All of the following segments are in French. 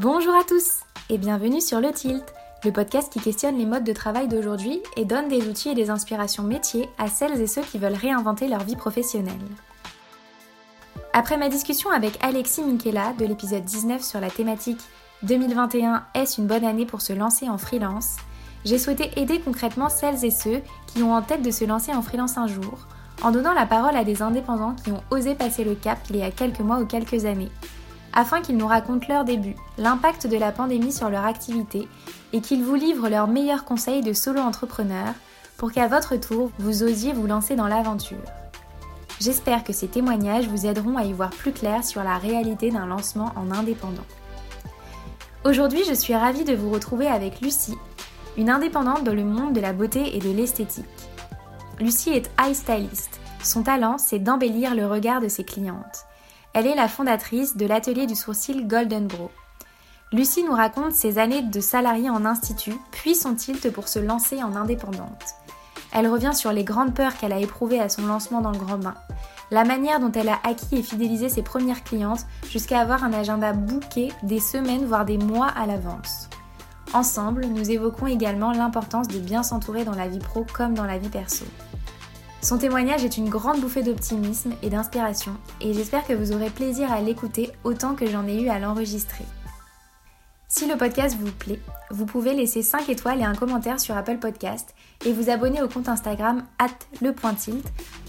Bonjour à tous et bienvenue sur Le Tilt, le podcast qui questionne les modes de travail d'aujourd'hui et donne des outils et des inspirations métiers à celles et ceux qui veulent réinventer leur vie professionnelle. Après ma discussion avec Alexis Minkela de l'épisode 19 sur la thématique 2021 est-ce une bonne année pour se lancer en freelance, j'ai souhaité aider concrètement celles et ceux qui ont en tête de se lancer en freelance un jour, en donnant la parole à des indépendants qui ont osé passer le cap il y a quelques mois ou quelques années, afin qu'ils nous racontent leur début, l'impact de la pandémie sur leur activité et qu'ils vous livrent leurs meilleurs conseils de solo entrepreneur pour qu'à votre tour, vous osiez vous lancer dans l'aventure. J'espère que ces témoignages vous aideront à y voir plus clair sur la réalité d'un lancement en indépendant. Aujourd'hui, je suis ravie de vous retrouver avec Lucie, une indépendante dans le monde de la beauté et de l'esthétique. Lucie est eye stylist. Son talent, c'est d'embellir le regard de ses clientes. Elle est la fondatrice de l'atelier du sourcil Golden Bro. Lucie nous raconte ses années de salariée en institut, puis son tilt pour se lancer en indépendante. Elle revient sur les grandes peurs qu'elle a éprouvées à son lancement dans le grand bain, la manière dont elle a acquis et fidélisé ses premières clientes jusqu'à avoir un agenda bouqué des semaines voire des mois à l'avance. Ensemble, nous évoquons également l'importance de bien s'entourer dans la vie pro comme dans la vie perso. Son témoignage est une grande bouffée d'optimisme et d'inspiration et j'espère que vous aurez plaisir à l'écouter autant que j'en ai eu à l'enregistrer. Si le podcast vous plaît, vous pouvez laisser 5 étoiles et un commentaire sur Apple Podcast et vous abonner au compte Instagram lepointilt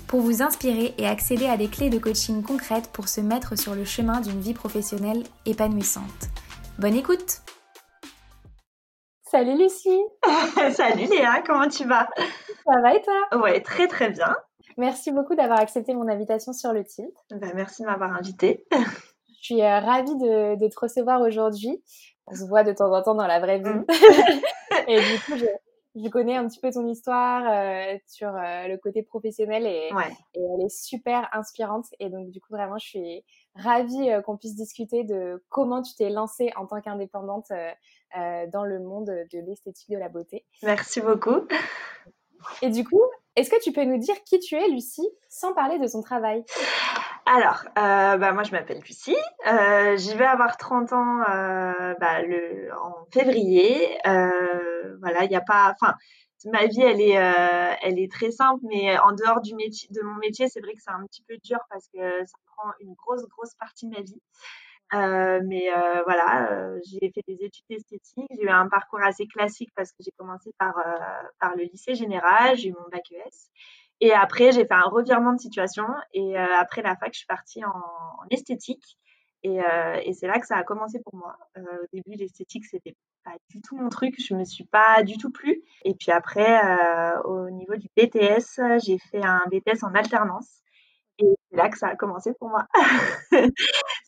pour vous inspirer et accéder à des clés de coaching concrètes pour se mettre sur le chemin d'une vie professionnelle épanouissante. Bonne écoute Salut Lucie Salut Léa, comment tu vas? Ça va et toi? Ouais, très très bien. Merci beaucoup d'avoir accepté mon invitation sur le tilt. Ben, merci de m'avoir invitée. Je suis euh, ravie de, de, te recevoir aujourd'hui. On se voit de temps en temps dans la vraie vie. Mm. et du coup, je, je, connais un petit peu ton histoire euh, sur euh, le côté professionnel et, et, elle est super inspirante. Et donc, du coup, vraiment, je suis ravie euh, qu'on puisse discuter de comment tu t'es lancée en tant qu'indépendante euh, dans le monde de l'esthétique de la beauté. Merci beaucoup. Et du coup, est-ce que tu peux nous dire qui tu es, Lucie, sans parler de son travail? Alors, euh, bah, moi je m'appelle Lucie, euh, j'y vais avoir 30 ans euh, bah, le, en février. Euh, voilà, il n'y a pas, enfin, ma vie elle est, euh, elle est très simple, mais en dehors du métier, de mon métier, c'est vrai que c'est un petit peu dur parce que ça prend une grosse grosse partie de ma vie. Euh, mais euh, voilà, j'ai fait des études esthétiques. J'ai eu un parcours assez classique parce que j'ai commencé par, par le lycée général, j'ai eu mon bac ES. Et après, j'ai fait un revirement de situation. Et après la fac, je suis partie en esthétique. Et, et c'est là que ça a commencé pour moi. au début, l'esthétique, c'était pas du tout mon truc. Je me suis pas du tout plu. Et puis après, au niveau du BTS, j'ai fait un BTS en alternance. Et c'est là que ça a commencé pour moi. tu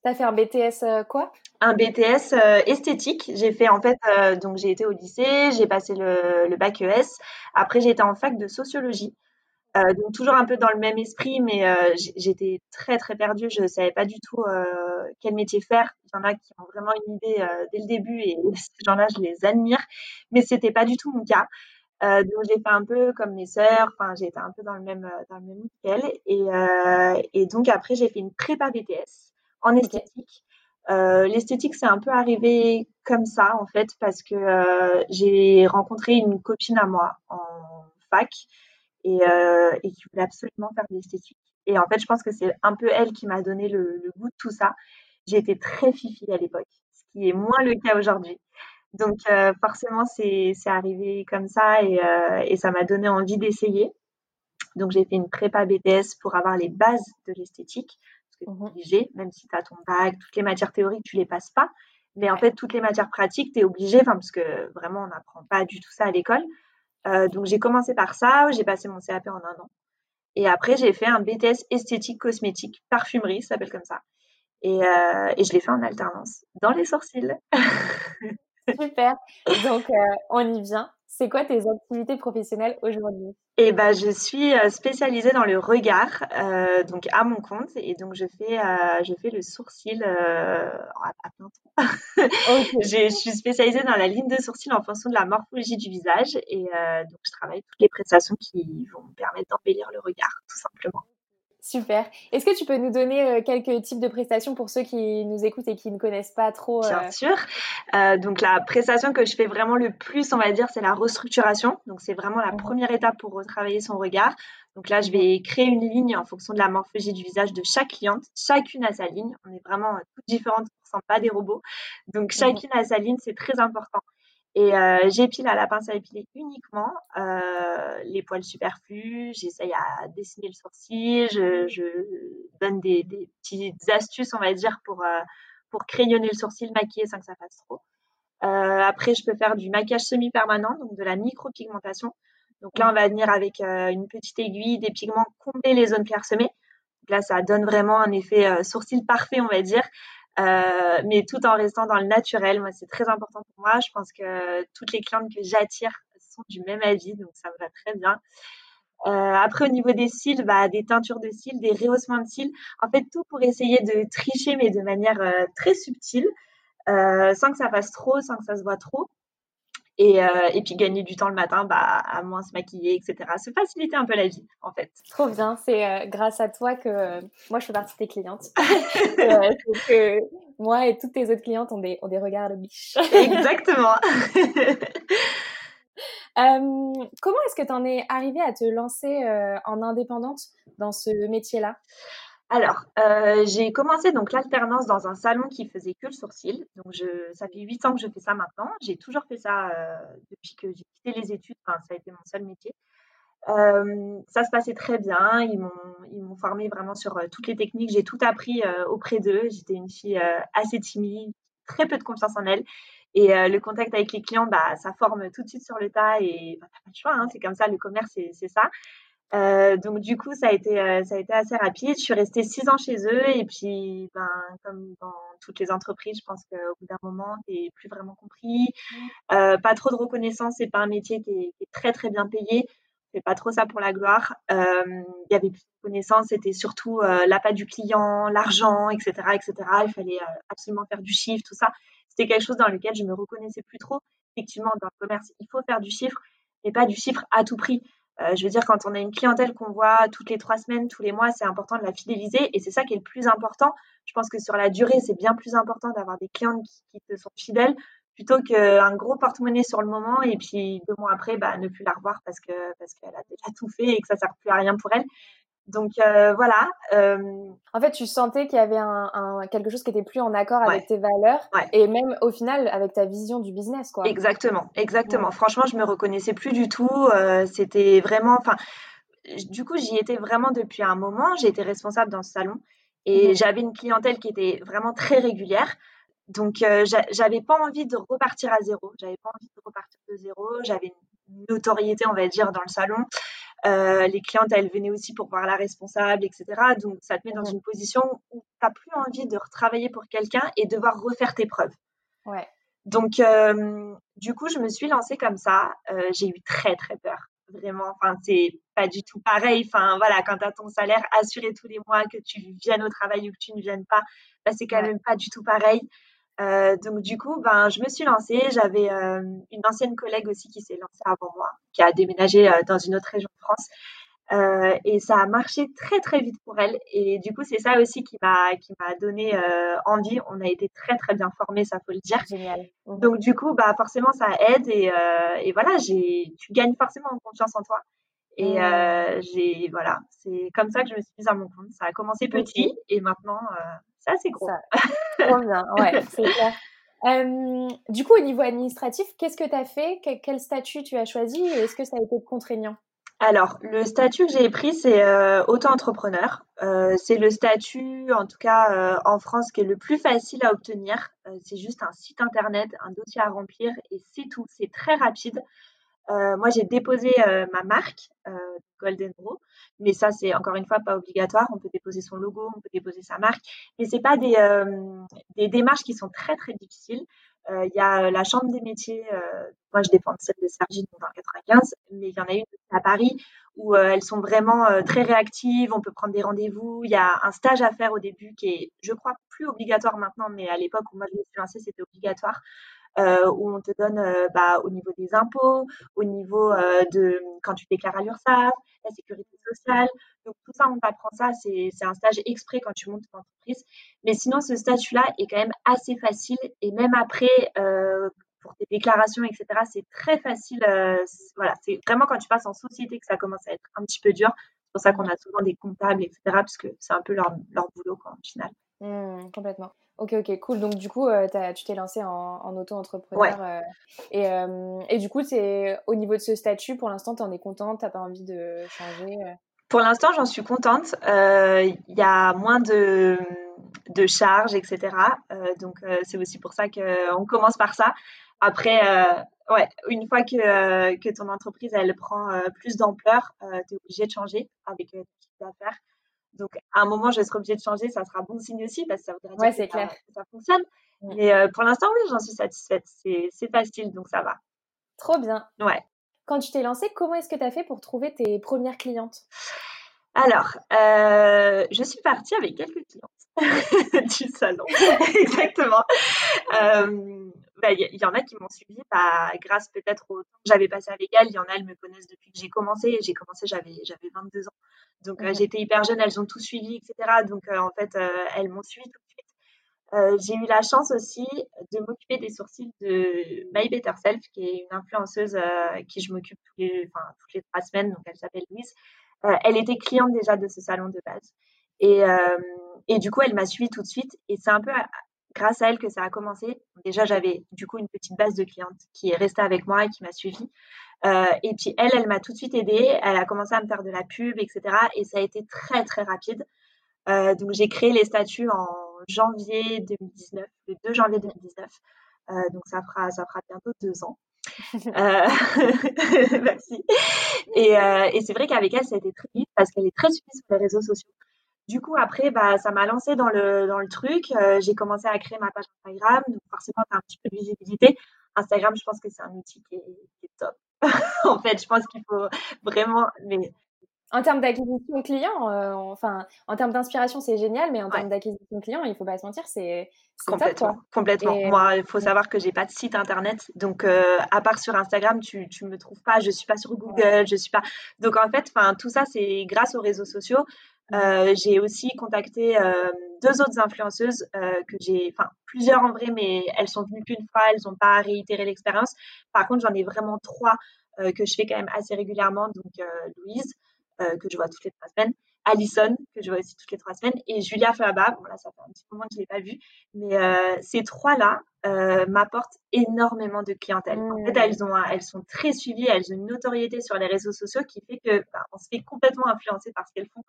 as fait un BTS euh, quoi? Un BTS euh, esthétique. J'ai fait en fait, euh, donc j'ai été au lycée, j'ai passé le, le, bac ES. Après, j'ai été en fac de sociologie. Donc toujours un peu dans le même esprit, mais j'étais très très perdue. Je ne savais pas du tout quel métier faire. Il y en a qui ont vraiment une idée dès le début et ces gens-là, je les admire. Mais c'était pas du tout mon cas. Euh, donc j'ai fait un peu comme mes sœurs, enfin j'ai été un peu dans le même dans le même qu'elles et, euh, et donc après j'ai fait une prépa BTS en esthétique. Euh, L'esthétique c'est un peu arrivé comme ça en fait parce que euh, j'ai rencontré une copine à moi en fac et, euh, et qui voulait absolument faire de l'esthétique. Et en fait je pense que c'est un peu elle qui m'a donné le, le goût de tout ça. J'ai été très fifi à l'époque, ce qui est moins le cas aujourd'hui. Donc euh, forcément, c'est arrivé comme ça et, euh, et ça m'a donné envie d'essayer. Donc j'ai fait une prépa BTS pour avoir les bases de l'esthétique. Parce que mmh obligé, même si tu as ton bac, toutes les matières théoriques, tu les passes pas. Mais en fait, toutes les matières pratiques, tu es obligé, parce que vraiment, on n'apprend pas du tout ça à l'école. Euh, donc j'ai commencé par ça, j'ai passé mon CAP en un an. Et après, j'ai fait un BTS esthétique cosmétique, parfumerie, ça s'appelle comme ça. Et, euh, et je l'ai fait en alternance, dans les sourcils. Super. Donc, euh, on y vient. C'est quoi tes activités professionnelles aujourd'hui? Eh ben, je suis euh, spécialisée dans le regard, euh, donc à mon compte, et donc je fais, euh, je fais le sourcil euh, à plein temps. je suis spécialisée dans la ligne de sourcil en fonction de la morphologie du visage, et donc je travaille toutes les prestations qui vont me permettre d'embellir le regard, tout simplement. Super. Est-ce que tu peux nous donner euh, quelques types de prestations pour ceux qui nous écoutent et qui ne connaissent pas trop Bien euh, sûr. Euh, donc la prestation que je fais vraiment le plus, on va dire, c'est la restructuration. Donc c'est vraiment la mmh. première étape pour retravailler son regard. Donc là, je vais créer une ligne en fonction de la morphologie du visage de chaque cliente. Chacune a sa ligne. On est vraiment toutes différentes, on ne pas des robots. Donc mmh. chacune a sa ligne, c'est très important. Et euh, j'épile à la pince à épiler uniquement euh, les poils superflus. J'essaye à dessiner le sourcil. Je, je donne des, des, petites astuces, on va dire, pour, euh, pour crayonner le sourcil, maquiller sans que ça fasse trop. Euh, après, je peux faire du maquillage semi-permanent, donc de la micropigmentation. Donc là, on va venir avec euh, une petite aiguille, des pigments, combler les zones clairsemées. Donc là, ça donne vraiment un effet euh, sourcil parfait, on va dire. Euh, mais tout en restant dans le naturel. Moi, c'est très important pour moi. Je pense que toutes les clientes que j'attire sont du même avis, donc ça me va très bien. Euh, après, au niveau des cils, bah, des teintures de cils, des rehaussements de cils. En fait, tout pour essayer de tricher, mais de manière euh, très subtile, euh, sans que ça fasse trop, sans que ça se voit trop. Et, euh, et, puis gagner du temps le matin bah, à moins se maquiller, etc. Se faciliter un peu la vie, en fait. Trop bien. C'est euh, grâce à toi que euh, moi, je fais partie de tes clientes. Que moi et toutes tes autres clientes ont des, ont des regards de biche. Exactement. comment est-ce que tu en es arrivée à te lancer en indépendante dans ce métier-là? Alors, euh, j'ai commencé donc l'alternance dans un salon qui faisait que le sourcil. Donc, je, ça fait huit ans que je fais ça maintenant. J'ai toujours fait ça euh, depuis que j'ai quitté les études. Enfin, ça a été mon seul métier. Euh, ça se passait très bien. Ils m'ont, ils m'ont formé vraiment sur toutes les techniques. J'ai tout appris auprès d'eux. J'étais une fille assez timide, très peu de confiance en elle. Et le contact avec les clients, bah, ça forme tout de suite sur le tas. Et bah, t'as pas de choix. Hein, c'est comme ça. Le commerce, c'est ça. Euh, donc du coup, ça a été euh, ça a été assez rapide. Je suis restée six ans chez eux et puis, ben, comme dans toutes les entreprises, je pense qu'au bout d'un moment, t'es plus vraiment compris. Mmh. Euh, pas trop de reconnaissance, c'est pas un métier qui est, qui est, très très bien payé. C'est pas trop ça pour la gloire. Euh, il y avait plus de reconnaissance, c'était surtout euh, l'appât du client, l'argent, etc., etc. Il fallait absolument faire du chiffre, tout ça. C'était quelque chose dans lequel je me reconnaissais plus trop. Effectivement, dans le commerce, il faut faire du chiffre, mais pas du chiffre à tout prix. Euh, je veux dire, quand on a une clientèle qu'on voit toutes les trois semaines, tous les mois, c'est important de la fidéliser et c'est ça qui est le plus important. Je pense que sur la durée, c'est bien plus important d'avoir des clientes qui, te sont fidèles plutôt qu'un gros porte-monnaie sur le moment et puis deux mois après, bah, ne plus la revoir parce que parce qu'elle a déjà tout fait et que ça sert plus à rien pour elle. Donc euh, voilà. Euh... En fait, tu sentais qu'il y avait un, un, quelque chose qui était plus en accord avec tes valeurs ouais. et même au final avec ta vision du business, quoi. Exactement, exactement. Ouais. Franchement, je me reconnaissais plus du tout. Euh, C'était vraiment, enfin, du coup, j'y étais vraiment depuis un moment. J'ai été responsable dans ce salon et mmh. j'avais une clientèle qui était vraiment très régulière. Donc, j'avais pas envie de repartir à zéro. J'avais pas envie de repartir de zéro. J'avais une notoriété, on va dire, dans le salon. Euh, les clientes, elles venaient aussi pour voir la responsable, etc. Donc, ça te met dans mmh. une position où tu n'as plus envie de retravailler pour quelqu'un et devoir refaire tes preuves. Ouais. Donc, euh, du coup, je me suis lancée comme ça. Euh, j'ai eu très, très peur. Vraiment, enfin, c'est pas du tout pareil. Enfin, voilà, quand tu as ton salaire assuré tous les mois, que tu viennes au travail ou que tu ne viennes pas, bah, c'est quand ouais. même pas du tout pareil. Euh, donc du coup, ben, je me suis lancée. J'avais euh, une ancienne collègue aussi qui s'est lancée avant moi, qui a déménagé euh, dans une autre région de France. Et ça a marché très très vite pour elle. Et du coup, c'est ça aussi qui m'a qui m'a donné envie. On a été très très bien formés, ça faut le dire. Génial. Mmh. Donc du coup, bah forcément, ça aide et, et voilà, j'ai tu gagnes forcément en confiance en toi. Et mmh. j'ai voilà, c'est comme ça que je me suis mise à mon compte. Ça a commencé petit et maintenant c'est assez gros. Ça, trop bien, ouais, c'est clair. Euh, du coup, au niveau administratif, qu'est-ce que tu as fait Quel statut tu as choisi et est-ce que ça a été contraignant? Alors, le statut que j'ai pris, c'est euh, auto-entrepreneur. Euh, c'est le statut, en tout cas euh, en France, qui est le plus facile à obtenir. C'est juste un site internet, un dossier à remplir et c'est tout. C'est très rapide. Euh, moi, j'ai déposé euh, ma marque, euh, Golden Bro, mais ça, c'est encore une fois pas obligatoire. On peut déposer son logo, on peut déposer sa marque, mais c'est pas des, des démarches qui sont très très difficiles. Il y a la Chambre des métiers, moi je dépends celle de Sergi dans le 95, mais il y en a une à Paris où elles sont vraiment très réactives. On peut prendre des rendez-vous. Il y a un stage à faire au début qui est, je crois, plus obligatoire maintenant, mais à l'époque où moi je me suis c'était obligatoire euh, où on te donne euh, bah, au niveau des impôts, au niveau euh, de quand tu déclares à l'URSSAF, la sécurité sociale. Donc tout ça, on t'apprend ça. C'est un stage exprès quand tu montes ton entreprise. Mais sinon, ce statut-là est quand même assez facile. Et même après, euh, pour tes déclarations, etc., c'est très facile. Euh, voilà, c'est vraiment quand tu passes en société que ça commence à être un petit peu dur. C'est pour ça qu'on a souvent des comptables, etc., parce que c'est un peu leur, leur boulot, quoi, au final. Mmh, complètement. Ok, ok, cool. Donc, du coup, euh, tu t'es lancé en, auto-entrepreneur. Euh, et, euh, et, du coup, c'est au niveau de ce statut, pour l'instant, tu en es contente? Tu pas envie de changer Pour l'instant, j'en suis contente. Il y a moins de, de charges, etc. donc, c'est aussi pour ça qu'on commence par ça. Après, ouais, une fois que, que ton entreprise, elle prend plus d'ampleur, tu es obligé de changer avec ton chiffre d'affaires. Donc, à un moment, je serai obligée de changer, ça sera bon signe aussi, parce que ça voudrait dire que, Ça, fonctionne. Mais euh, pour l'instant, oui, j'en suis satisfaite. C'est facile, donc ça va. Trop bien. Ouais. Quand tu t'es lancée, comment est-ce que tu as fait pour trouver tes premières clientes? Alors, euh, je suis partie avec quelques clientes du salon. Exactement. Euh, bah, il y, en a qui m'ont suivi bah, grâce peut-être au temps que j'avais passé avec elles. Il y en a, elles me connaissent depuis que j'ai commencé. J'ai commencé, j'avais, j'avais 22 ans. Donc, euh, j'étais hyper jeune, elles ont tout suivi, etc. Donc, en fait, elles m'ont suivi tout de suite. j'ai eu la chance aussi de m'occuper des sourcils de My Better Self, qui est une influenceuse qui je m'occupe toutes les, toutes les trois semaines. Donc, elle s'appelle Louise. Elle était cliente déjà de ce salon de base. Et, et du coup, elle m'a suivi tout de suite. Et c'est un peu grâce à elle que ça a commencé. Déjà, j'avais du coup une petite base de clientes qui est restée avec moi et qui m'a suivie. Euh, et puis elle, elle m'a tout de suite aidée. Elle a commencé à me faire de la pub, etc. Et ça a été très, très rapide. Euh, donc j'ai créé les statuts en janvier 2019, le 2 janvier 2019. Euh, donc ça fera, ça fera bientôt deux ans. Merci. Et, et c'est vrai qu'avec elle, ça a été très vite parce qu'elle est très suivie sur les réseaux sociaux. Du coup, après, bah, ça m'a lancé dans le, dans le truc. Euh, j'ai commencé à créer ma page Instagram. Donc, forcément, tu as un petit peu de visibilité. Instagram, je pense que c'est un outil qui est, top. en fait, je pense qu'il faut vraiment. Mais... En termes d'acquisition client, euh, enfin, en termes d'inspiration, c'est génial, mais en termes d'acquisition client, il ne faut pas se mentir, c'est complètement. Top, complètement. Moi, il faut savoir que j'ai pas de site internet, donc euh, à part sur Instagram, tu ne me trouves pas. Je suis pas sur Google, je suis pas. Donc en fait, enfin, tout ça, c'est grâce aux réseaux sociaux. Euh, j'ai aussi contacté euh, deux autres influenceuses euh, que j'ai, enfin plusieurs en vrai, mais elles sont venues qu'une fois, elles n'ont pas réitéré l'expérience. Par contre, j'en ai vraiment trois que je fais quand même assez régulièrement. Donc Louise, que je vois toutes les trois semaines, Alison, que je vois aussi toutes les trois semaines, et Julia Flaba. Bon, là, ça fait un petit moment que je ne l'ai pas vue. Mais euh, ces trois-là euh, m'apportent énormément de clientèle. En fait, mmh. elles, ont, elles sont très suivies, elles ont une notoriété sur les réseaux sociaux qui fait que bah, on se fait complètement influencer par ce qu'elles font.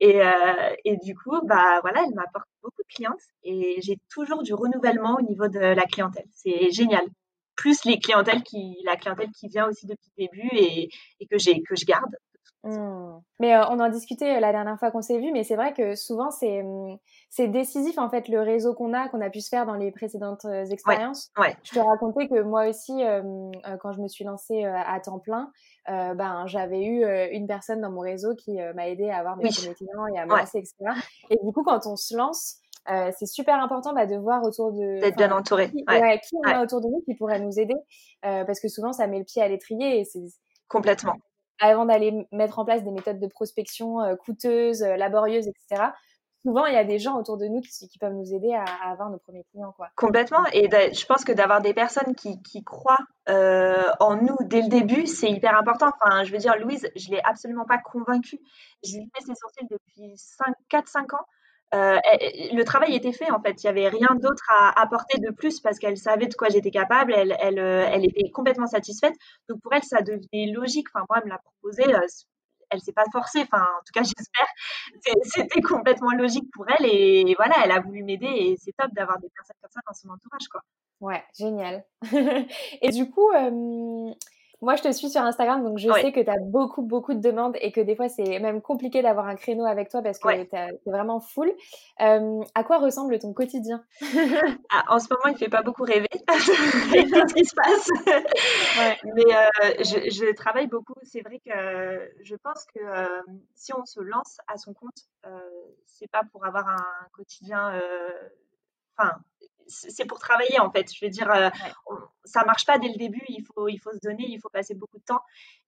Et, euh, et, du coup, bah, voilà, elles m'apportent beaucoup de clientes et j'ai toujours du renouvellement au niveau de la clientèle. C'est génial plus les clientèles qui, la clientèle qui vient aussi depuis le début et, et que, j'ai, que je garde. Mmh. Mais euh, on en discutait euh, la dernière fois qu'on s'est vu, mais c'est vrai que souvent c'est mmh, c'est décisif en fait le réseau qu'on a, qu'on a pu se faire dans les précédentes euh, expériences. Ouais, Je te racontais que moi aussi, quand je me suis lancée à temps plein, ben j'avais eu une personne dans mon réseau qui m'a aidé à avoir mes premiers clients et à me lancer, etc. Et du coup, quand on se lance, c'est super important bah, de voir autour de d'être bien entouré. Qui, ouais. qui on a autour de nous qui pourrait nous aider, parce que souvent ça met le pied à l'étrier et c'est complètement avant d'aller mettre en place des méthodes de prospection euh, coûteuses, euh, laborieuses, etc. Souvent, il y a des gens autour de nous qui, qui peuvent nous aider à, avoir nos premiers clients. Quoi. Complètement. Et je pense que d'avoir des personnes qui, qui croient euh, en nous dès le début, c'est hyper important. Enfin, je veux dire, Louise, je ne l'ai absolument pas convaincue. J'ai fait ses sourcils depuis 4-5 ans. Euh, le travail était fait en fait. Il n'y avait rien d'autre à apporter de plus parce qu'elle savait de quoi j'étais capable. Euh, elle, était complètement satisfaite. Donc pour elle, ça devenait logique. Enfin, moi, elle me l'a proposé. Euh, elle s'est pas forcée. Enfin, en tout cas, j'espère. C'était complètement logique pour elle. Et voilà, elle a voulu m'aider. Et c'est top d'avoir des personnes comme ça dans son entourage, quoi. Ouais, génial. et du coup, moi, je te suis sur Instagram, donc je sais que tu as beaucoup, beaucoup de demandes et que des fois, c'est même compliqué d'avoir un créneau avec toi parce que tu es vraiment full. Euh, à quoi ressemble ton quotidien? Ah, En ce moment, il ne fait pas beaucoup rêver avec tout ce qui se passe. Mais euh, je, je, travaille beaucoup. C'est vrai que je pense que euh, si on se lance à son compte, c'est pas pour avoir un quotidien. Enfin, c'est pour travailler en fait. Je veux dire, euh, ça marche pas dès le début. Il faut, il faut se donner, il faut passer beaucoup de temps.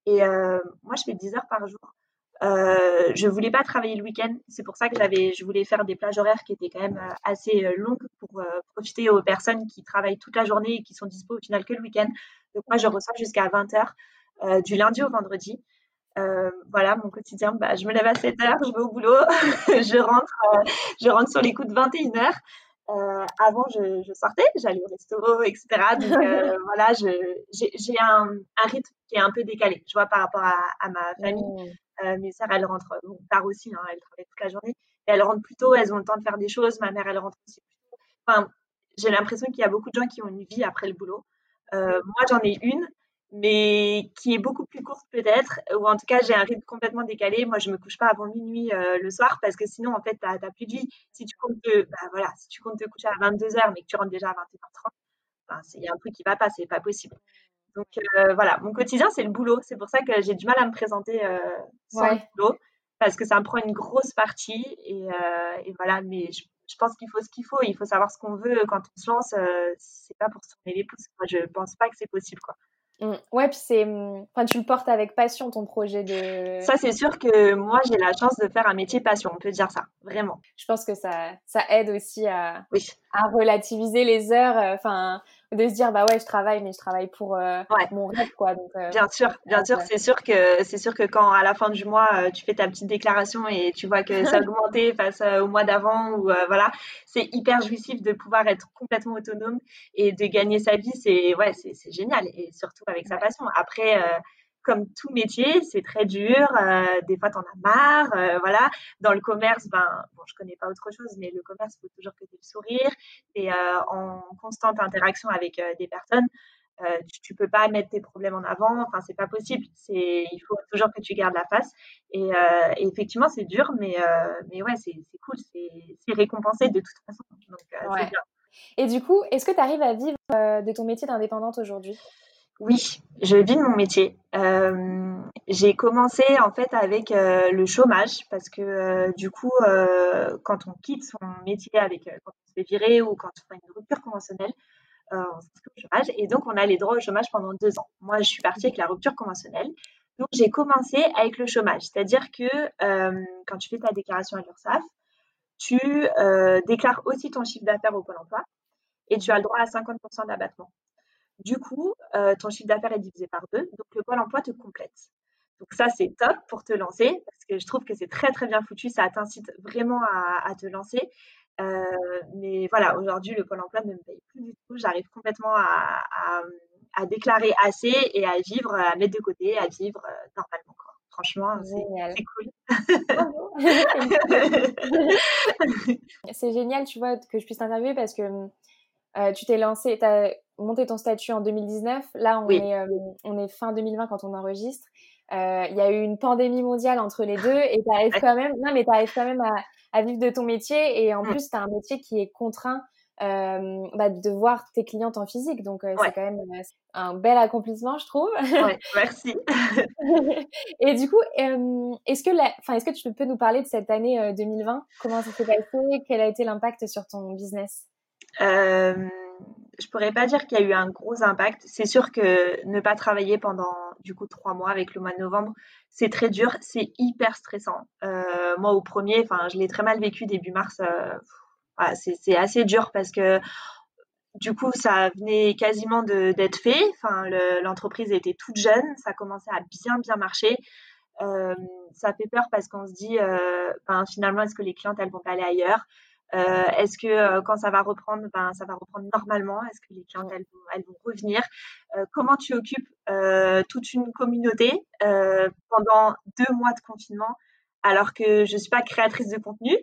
Et euh, moi, je fais 10 heures par jour. Euh, je voulais pas travailler le week-end. C'est pour ça que j'avais, je voulais faire des plages horaires qui étaient quand même euh, assez euh, longues pour profiter aux personnes qui travaillent toute la journée et qui sont dispo au final que le week-end. Donc moi, je reçois jusqu'à 20h du lundi au vendredi. voilà, mon quotidien, bah, je me lève à 7h, je vais au boulot, je rentre, je rentre sur les coups de 21h. avant, je, sortais, j'allais au resto, etc. Donc voilà, j'ai un, un, rythme qui est un peu décalé, je vois, par rapport à, à ma famille. Mmh. Euh, mes sœurs, elles rentrent bon, tard aussi, hein, elles travaillent toute la journée. Et elles rentrent plus tôt, elles ont le temps de faire des choses. Ma mère, elle rentre aussi plus tôt. Enfin, j'ai l'impression qu'il y a beaucoup de gens qui ont une vie après le boulot. Euh, moi, j'en ai une, mais qui est beaucoup plus courte peut-être, ou en tout cas, j'ai un rythme complètement décalé. Moi, je me couche pas avant minuit euh, le soir parce que sinon, en fait, tu n'as plus de vie. Si tu comptes te, bah, voilà, si tu comptes te coucher à 22h, mais que tu rentres déjà à 21h30, il y a un truc qui va pas, c'est pas possible. Donc euh, voilà, mon quotidien, c'est le boulot. C'est pour ça que j'ai du mal à me présenter euh, sans le boulot, parce que ça me prend une grosse partie. Et, voilà, mais je, pense qu'il faut ce qu'il faut. Il faut savoir ce qu'on veut quand on se lance. c'est pas pour se tourner les pouces. Moi, je pense pas que c'est possible, quoi. Mmh. Ouais, puis c'est, mmh, enfin, tu le portes avec passion ton projet de. Ça, c'est sûr que moi, j'ai la chance de faire un métier passion. On peut dire ça, vraiment. Je pense que ça, ça aide aussi à, à relativiser les heures. Enfin, de se dire bah ouais je travaille mais je travaille pour euh, mon rêve quoi. Donc euh, bien sûr bien sûr c'est sûr que c'est sûr que quand à la fin du mois euh, tu fais ta petite déclaration et tu vois que ça a augmenté face au mois d'avant ou voilà c'est hyper jouissif de pouvoir être complètement autonome et de gagner sa vie c'est ouais c'est génial et surtout avec sa passion. Après comme tout métier, c'est très dur. Euh, des fois, tu en as marre. Euh, voilà. Dans le commerce, ben, bon, je connais pas autre chose, mais le commerce, il faut toujours que tu aies le sourire. Et euh, en constante interaction avec des personnes, tu, peux pas mettre tes problèmes en avant. Enfin, c'est pas possible. C'est, il faut toujours que tu gardes la face. Et, effectivement, c'est dur, mais, mais ouais, c'est, cool. C'est, récompensé de toute façon. Donc, bien. Et du coup, est-ce que tu arrives à vivre de ton métier d'indépendante aujourd'hui? Oui, je vis de mon métier. Euh, j'ai commencé en fait avec euh, le chômage parce que euh, du coup, quand on quitte son métier, avec quand on se fait virer ou quand on fait une rupture conventionnelle, on s'inscrit au chômage et donc on a les droits au chômage pendant deux ans. Moi, je suis partie avec la rupture conventionnelle. Donc, j'ai commencé avec le chômage, c'est-à-dire que quand tu fais ta déclaration à l'URSSAF, tu déclares aussi ton chiffre d'affaires au Pôle emploi et tu as le droit à 50% d'abattement. Du coup, euh, ton chiffre d'affaires est divisé par deux, donc le Pôle emploi te complète. Donc ça, c'est top pour te lancer, parce que je trouve que c'est très très bien foutu, ça t'incite vraiment à, te lancer. Euh, mais voilà, aujourd'hui, le Pôle emploi ne me paye plus du tout. J'arrive complètement à, déclarer assez et à vivre, à mettre de côté, à vivre euh, normalement. Franchement, c'est cool. c'est génial, tu vois, que je puisse t'interviewer parce que tu t'es lancé, tu as monté ton statut en 2019. Là, on, est, on est fin 2020 quand on enregistre. Il y a eu une pandémie mondiale entre les deux et tu arrives quand même, non, mais arrives quand même à, vivre de ton métier et en mmh. plus, tu as un métier qui est contraint bah, de voir tes clientes en physique. Donc, c'est quand même un bel accomplissement, je trouve. Ouais, merci. et du coup, est-ce que, est-ce que tu peux nous parler de cette année 2020 Comment ça s'est passé? Quel a été l'impact sur ton business? Euh, je pourrais pas dire qu'il y a eu un gros impact. C'est sûr que ne pas travailler pendant du coup trois mois avec le mois de novembre, c'est très dur, c'est hyper stressant. Euh, moi au premier, enfin je l'ai très mal vécu début mars. Euh, c'est assez dur parce que du coup ça venait quasiment d'être fait. Enfin l'entreprise était toute jeune, ça commençait à bien bien marcher. Euh, ça fait peur parce qu'on se dit, ben, finalement, est-ce que les clientes, elles vont pas aller ailleurs? Euh, est-ce que euh, quand ça va reprendre, ben, ça va reprendre normalement? Est-ce que les clientes, elles, vont, revenir? Euh, Comment tu occupes toute une communauté pendant deux mois de confinement alors que je ne suis pas créatrice de contenu,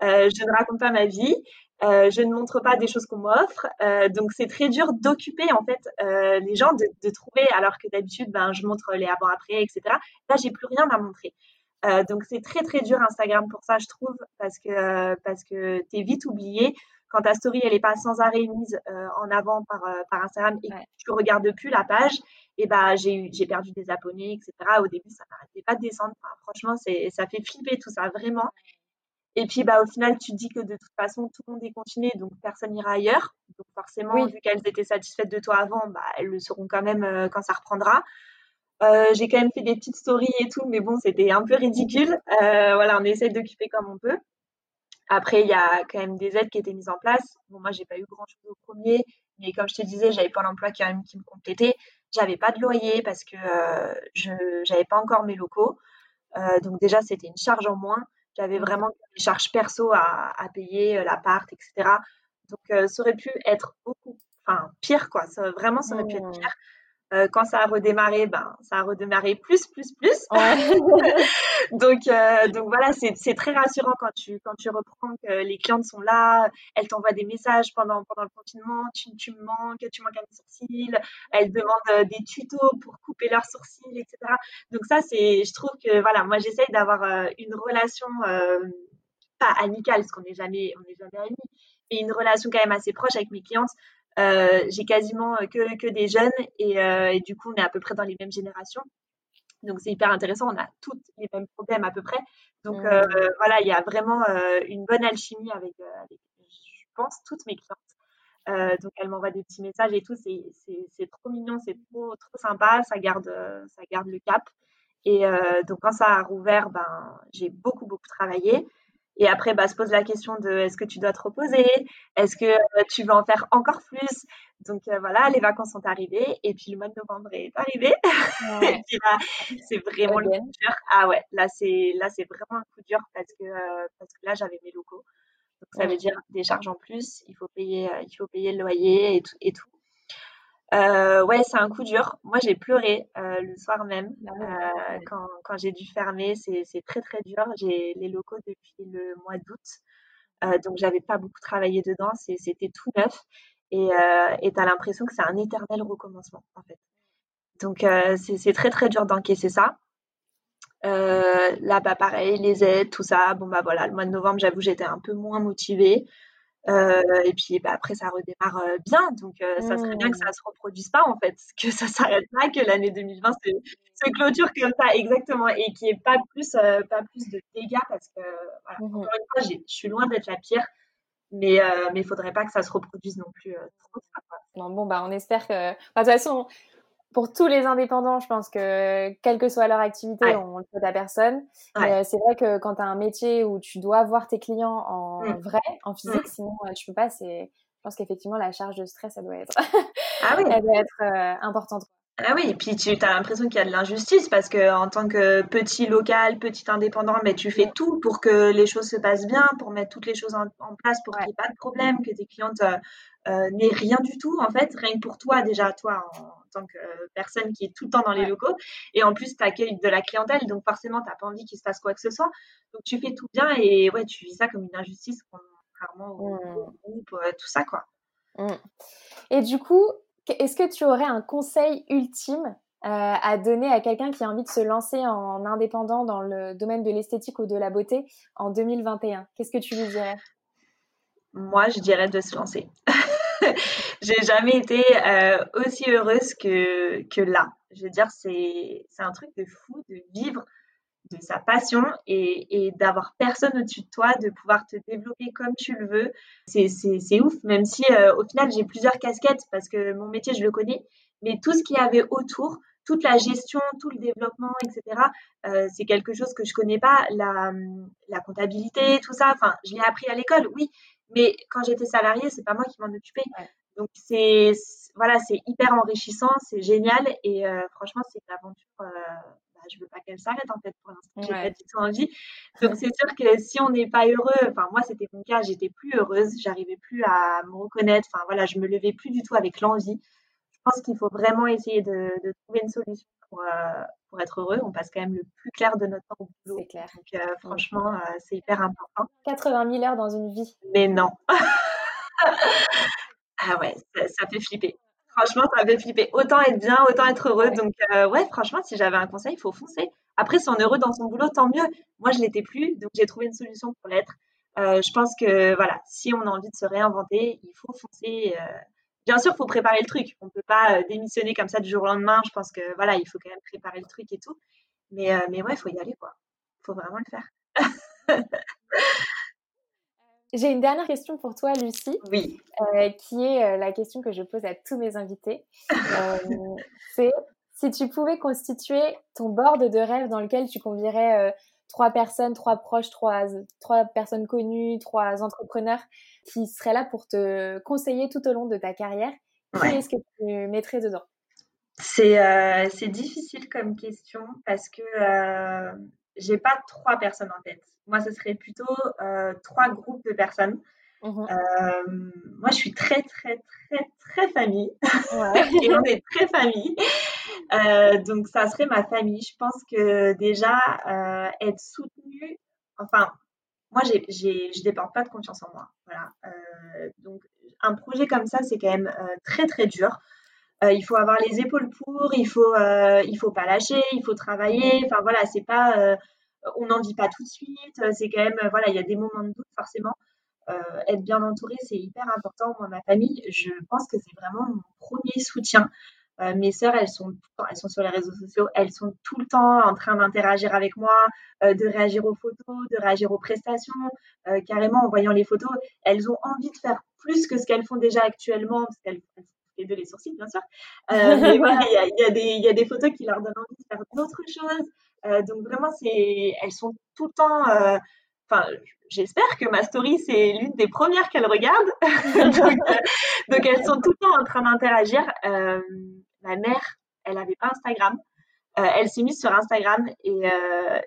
je ne raconte pas ma vie, je ne montre pas des choses qu'on m'offre. donc c'est très dur d'occuper en fait les gens, de, de, trouver, alors que d'habitude, ben, je montre les avant-après, etc. Là, j'ai plus rien à montrer. Euh, donc c'est très très dur Instagram pour ça, je trouve, parce que euh, parce que t'es vite oublié quand ta story elle est pas sans arrêt mise euh, en avant par par Instagram et que tu regardes plus la page, et bah j'ai j'ai perdu des abonnés, etc. Au début ça n'arrêtait pas de descendre. franchement c'est ça fait flipper tout ça vraiment. Et puis bah au final tu te dis que de toute façon tout le monde est confiné donc personne n'ira ailleurs. Donc forcément vu qu'elles étaient satisfaites de toi avant, bah elles le seront quand même quand ça reprendra. J'ai quand même fait des petites stories et tout, mais bon, c'était un peu ridicule. voilà, on essaie d'occuper comme on peut. Après, il y a quand même des aides qui étaient mises en place. Bon, moi, j'ai pas eu grand chose au premier, mais comme je te disais, j'avais pas l'emploi qui, qui me complétait. J'avais pas de loyer parce que je j'avais pas encore mes locaux. donc déjà, c'était une charge en moins. J'avais vraiment des charges perso à, à payer, l'appart, etc. Donc, ça aurait pu être beaucoup, enfin, pire, quoi. Ça, vraiment, ça aurait pu être mmh. pire. Euh, quand ça a redémarré, ben, ça a redémarré plus, plus, plus. donc, euh, donc voilà, c'est très rassurant quand tu, quand tu reprends que les clientes sont là, elles t'envoient des messages pendant, pendant le confinement, tu, tu me manques, tu manques un sourcil, elles demandent euh, des tutos pour couper leurs sourcils, etc. Donc ça, c'est, je trouve que voilà, moi j'essaye d'avoir une relation pas amicale, parce qu'on n'est jamais, on n'est jamais amis, mais une relation quand même assez proche avec mes clientes j'ai quasiment euh, que, que des jeunes euh, et, du coup, on est à peu près dans les mêmes générations. Donc, c'est hyper intéressant. On a toutes les mêmes problèmes à peu près. Donc, mmh. voilà, il y a vraiment une bonne alchimie avec, je pense, toutes mes clientes. donc, elles m'envoient des petits messages et tout. C'est trop mignon, c'est trop, trop sympa. Ça garde, ça garde le cap. Et donc, quand ça a rouvert, ben, j'ai beaucoup, beaucoup travaillé. Et après, bah, se pose la question de est-ce que tu dois te reposer? Est-ce que euh, tu veux en faire encore plus? Donc euh, voilà, les vacances sont arrivées et puis le mois de novembre est arrivé. et puis là, c'est vraiment le coup dur. Ah ouais, là c'est là c'est vraiment un coup dur parce que euh, parce que là j'avais mes locaux. Donc ça veut dire des charges en plus. Il faut payer il faut payer le loyer et tout et tout. Euh, ouais, c'est un coup dur. Moi, j'ai pleuré euh, le soir même ah euh, quand, quand j'ai dû fermer. C'est, très très dur. J'ai les locaux depuis le mois d'août, donc j'avais pas beaucoup travaillé dedans. C'était tout neuf et et t'as l'impression que c'est un éternel recommencement en fait. Donc c'est, c'est très très dur d'encaisser ça. là, bah pareil, les aides, tout ça. Bon bah voilà, le mois de novembre, j'avoue, j'étais un peu moins motivée. Et puis bah, après, ça redémarre bien. Donc, ça serait bien que ça ne mmh. se reproduise pas, en fait, que ça s'arrête là, que l'année 2020 se, clôture comme ça, exactement, et qu'il n'y ait pas plus, pas plus de dégâts parce que, voilà, mmh encore une fois, je suis loin d'être la pire. Mais il ne faudrait pas que ça se reproduise non plus trop. bon, bah, on espère que. de toute façon, pour tous les indépendants, je pense que quelle que soit leur activité, on le fait à personne. Euh, c'est vrai que quand tu as un métier où tu dois voir tes clients en mmh. vrai, en physique, mmh. sinon euh, tu peux pas. C'est, je pense qu'effectivement la charge de stress, elle doit être, ah oui. elle doit être euh, importante. Ah oui, et puis tu as l'impression qu'il y a de l'injustice parce que en tant que petit local, petit indépendant, mais tu fais tout pour que les choses se passent bien, pour mettre toutes les choses en, place pour qu'il n'y ait pas de problème, que tes clientes euh, n'aient rien du tout en fait, rien que pour toi déjà, toi en, tant que personne qui est tout le temps dans les locaux, et en plus tu accueilles de la clientèle, donc forcément tu n'as pas envie qu'il se passe quoi que ce soit, donc tu fais tout bien et ouais, tu vis ça comme une injustice, contrairement au, mmh. groupe, euh, tout ça quoi. Mmh. Et du coup, est-ce que tu aurais un conseil ultime euh, à donner à quelqu'un qui a envie de se lancer en indépendant dans le domaine de l'esthétique ou de la beauté en 2021 Qu'est-ce que tu lui dirais? Moi, je dirais de se lancer. J'ai jamais été euh, aussi heureuse que, que là. Je veux dire, c'est un truc de fou de vivre de sa passion et, d'avoir personne au-dessus de toi, de pouvoir te développer comme tu le veux. C'est ouf, même si euh, au final j'ai plusieurs casquettes parce que mon métier je le connais, mais tout ce qu'il y avait autour, toute la gestion, tout le développement, etc., euh, c'est quelque chose que je connais pas. La, la comptabilité, tout ça, enfin, je l'ai appris à l'école, oui, mais quand j'étais salariée, c'est pas moi qui m'en occupais. Donc c'est voilà, c'est hyper enrichissant, c'est génial et euh, franchement c'est une aventure bah, je veux pas qu'elle s'arrête en fait pour l'instant. J'ai pas du tout envie. Donc c'est sûr que si on n'est pas heureux, enfin moi c'était mon cas, j'étais plus heureuse, j'arrivais plus à me reconnaître. Enfin voilà, je me levais plus du tout avec l'envie. Je pense qu'il faut vraiment essayer de, trouver une solution pour, euh, pour être heureux. On passe quand même le plus clair de notre temps au boulot. C'est clair. Donc euh, franchement, euh, c'est hyper important. 80 000 heures dans une vie. Mais non. ah ouais, ça fait flipper. Franchement, ça fait flipper. Autant être bien, autant être heureux. Donc, ouais, franchement, si j'avais un conseil, il faut foncer. Après, si on est heureux dans son boulot, tant mieux. Moi, je l'étais plus, donc j'ai trouvé une solution pour l'être. Je pense que, voilà, si on a envie de se réinventer, il faut foncer. Euh. Bien sûr, il faut préparer le truc. On ne peut pas démissionner comme ça du jour au lendemain. Je pense que, voilà, il faut quand même préparer le truc et tout. Mais, mais ouais, il faut y aller, quoi. Il faut vraiment le faire. J'ai une dernière question pour toi, Lucie. Oui. Euh, qui est euh, la question que je pose à tous mes invités. Euh, c'est Si tu pouvais constituer ton board de rêve dans lequel tu convierais euh, trois personnes, trois proches, trois, trois personnes connues, trois entrepreneurs qui seraient là pour te conseiller tout au long de ta carrière, qui est-ce que tu mettrais dedans? Euh, c'est difficile comme question parce que euh, j'ai pas trois personnes en tête. Moi, ce serait plutôt euh, trois groupes de personnes. Mmh euh, moi, je suis très, très, très, très famille. Et on est très famille. donc, ça serait ma famille. Je pense que déjà, être soutenue, enfin, moi, j'ai, j'ai, je dépends pas de confiance en moi. Voilà. donc, un projet comme ça, c'est quand même très, très dur. Euh, il faut avoir les épaules pour, il faut, euh, il faut pas lâcher, il faut travailler. Enfin voilà, c'est pas, euh, on n'en vit pas tout de suite. C'est quand même, voilà, il y a des moments de doute forcément. Être bien entouré, c'est hyper important. Moi, ma famille, je pense que c'est vraiment mon premier soutien. mes sœurs, elles sont, elles sont sur les réseaux sociaux, elles sont tout le temps en train d'interagir avec moi, de réagir aux photos, de réagir aux prestations. carrément, en voyant les photos, elles ont envie de faire plus que ce qu'elles font déjà actuellement, parce qu'elles de les sourcils, bien sûr. Euh, mais voilà, il y a, y, y a, des photos qui leur donnent envie de faire d'autres choses. Euh, donc vraiment, c'est, elles sont tout le temps. Euh, enfin, j'espère que ma story c'est l'une des premières qu'elles regardent. donc, elles sont tout le temps en train d'interagir. ma mère, elle n'avait pas Instagram. elle s'est mise sur Instagram et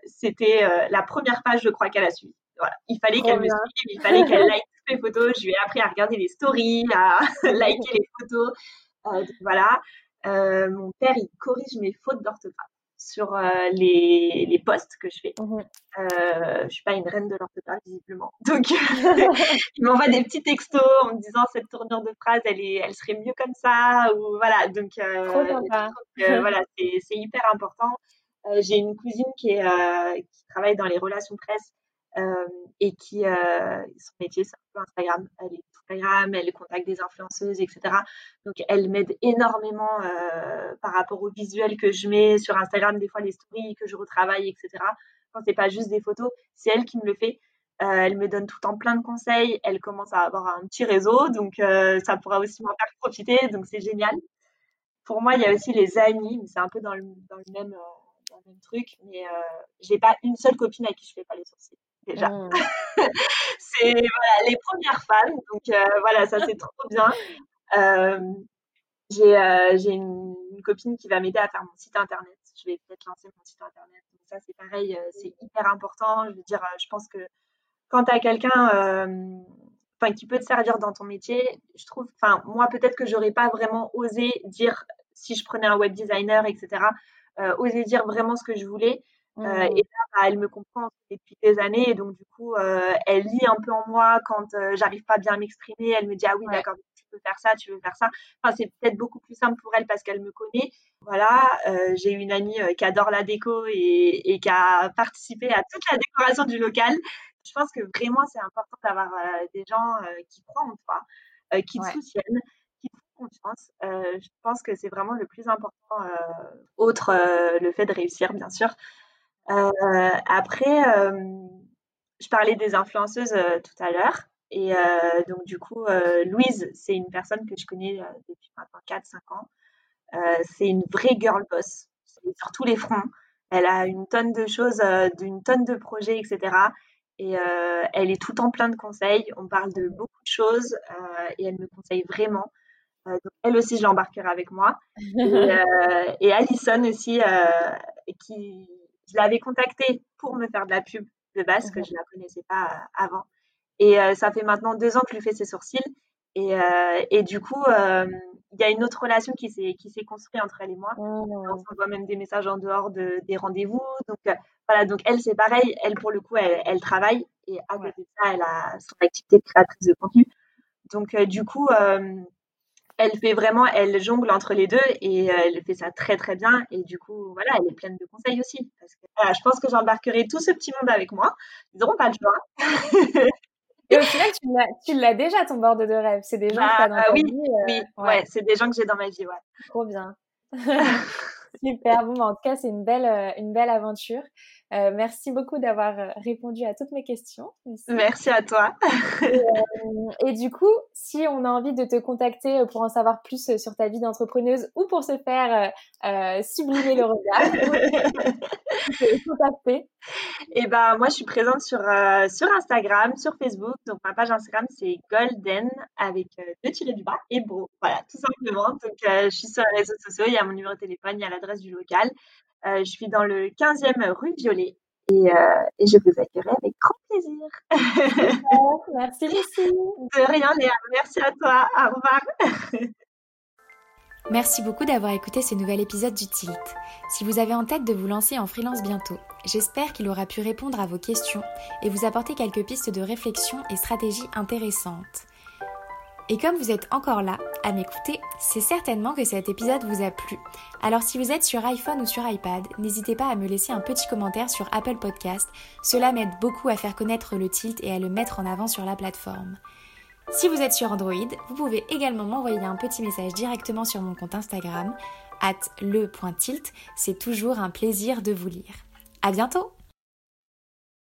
c'était la première page, je crois, qu'elle a suivie. Voilà. Il fallait qu'elle me suive, il fallait qu'elle like les photos. Je lui ai appris à regarder les stories, à liker les photos. Euh, voilà. Euh, mon père, il corrige mes fautes d'orthographe sur euh, les, les, posts que je fais. Mmh euh, je suis pas une reine de l'orthographe, visiblement. Donc, il m'envoie des petits textos en me disant cette tournure de phrase, elle, est, elle serait mieux comme ça. Ou, voilà, donc, voilà, c'est hyper important. J'ai une cousine qui, est, qui travaille dans les relations presse euh, et qui, euh, son métier, c'est un peu Instagram. Elle est Instagram, elle contacte des influenceuses, etc. Donc, elle m'aide énormément euh, par rapport au visuel que je mets sur Instagram, des fois les stories que je retravaille, etc. Quand c'est pas juste des photos, c'est elle qui me le fait. elle me donne tout le temps plein de conseils. Elle commence à avoir un petit réseau, donc ça pourra aussi m'en faire profiter. Donc c'est génial. Pour moi, il y a aussi les amis, mais c'est un peu dans le, même, dans truc. Mais j'ai pas une seule copine à qui je fais pas les sourcils déjà. Mmh. c'est voilà, les premières fans, donc euh, voilà, ça c'est trop bien. Euh, j'ai euh, une, copine qui va m'aider à faire mon site internet. Je vais peut-être lancer mon site internet. Donc ça c'est pareil, c'est hyper important. Je veux dire, je pense que quand tu as quelqu'un qui peut te servir dans ton métier, je trouve, enfin moi peut-être que j'aurais pas vraiment osé dire si je prenais un web designer, etc. oser dire vraiment ce que je voulais. Euh, mmh. et là, bah, elle me comprend depuis des années, et donc du coup, euh, elle lit un peu en moi quand euh, j'arrive pas bien à m'exprimer. Elle me dit ah oui, d'accord, tu peux faire ça, tu veux faire ça. Enfin, c'est peut-être beaucoup plus simple pour elle parce qu'elle me connaît. Voilà, j'ai une amie qui adore la déco et, et, qui a participé à toute la décoration du local. Je pense que vraiment, c'est important d'avoir des gens qui croient en toi, qui te soutiennent, qui te font confiance. je pense que c'est vraiment le plus important, autre le fait de réussir, bien sûr. Euh, après, euh, je parlais des influenceuses euh, tout à l'heure. Et donc, du coup, Louise, c'est une personne que je connais depuis maintenant 4-5 ans. c'est une vraie girl boss sur tous les fronts. Elle a une tonne de choses, d'une tonne de projets, etc. Et elle est tout en plein de conseils. On parle de beaucoup de choses et elle me conseille vraiment. donc elle aussi, je l'embarquerai avec moi. Et, et Alison aussi, qui, je l'avais contactée pour me faire de la pub de base, que je ne la connaissais pas euh, avant. Et euh, ça fait maintenant deux ans que je lui fais ses sourcils. Et, euh, et du coup, il y a une autre relation qui s'est construite entre elle et moi. On mmh. s'envoie même des messages en dehors de, des rendez-vous. Donc voilà, donc elle c'est pareil. Elle pour le coup, elle, elle travaille et à côté de ça, elle a son activité de créatrice de contenu. Donc du coup, elle fait vraiment, elle jongle entre les deux et euh, elle fait ça très très bien. Et du coup, voilà, elle est pleine de conseils aussi. Parce que, voilà, je pense que j'embarquerai tout ce petit monde avec moi. Ils n'auront pas le choix. et au final, tu l'as déjà ton bord de rêve. C'est des gens que as dans ta oui, vie. Euh, oui, ouais, c'est des gens que j'ai dans ma vie, ouais. Trop bien. Super. Bon, bah, en tout cas, c'est une belle, euh, une belle aventure. Merci beaucoup d'avoir répondu à toutes mes questions. Merci à toi. et, du coup, si on a envie de te contacter pour en savoir plus sur ta vie d'entrepreneuse ou pour se faire sublimer le regard, contacter. Et ben moi, je suis présente sur sur Instagram, sur Facebook. Donc ma page Instagram c'est Golden avec deux tirés du bas et beau. Voilà, tout simplement. Donc je suis sur les réseaux sociaux. Il y a mon numéro de téléphone, il y a l'adresse du local. Euh, je suis dans le 15e rue Violet et, euh, et, je vous accueillerai avec grand plaisir. Merci Lucie. De rien Léa, merci à toi. Au revoir. Merci beaucoup d'avoir écouté ce nouvel épisode du Tilt. Si vous avez en tête de vous lancer en freelance bientôt, j'espère qu'il aura pu répondre à vos questions et vous apporter quelques pistes de réflexion et stratégies intéressantes. Et comme vous êtes encore là à m'écouter, c'est certainement que cet épisode vous a plu. Alors si vous êtes sur iPhone ou sur iPad, n'hésitez pas à me laisser un petit commentaire sur Apple Podcast. Cela m'aide beaucoup à faire connaître le tilt et à le mettre en avant sur la plateforme. Si vous êtes sur Android, vous pouvez également m'envoyer un petit message directement sur mon compte Instagram, at le.tilt. C'est toujours un plaisir de vous lire. À bientôt!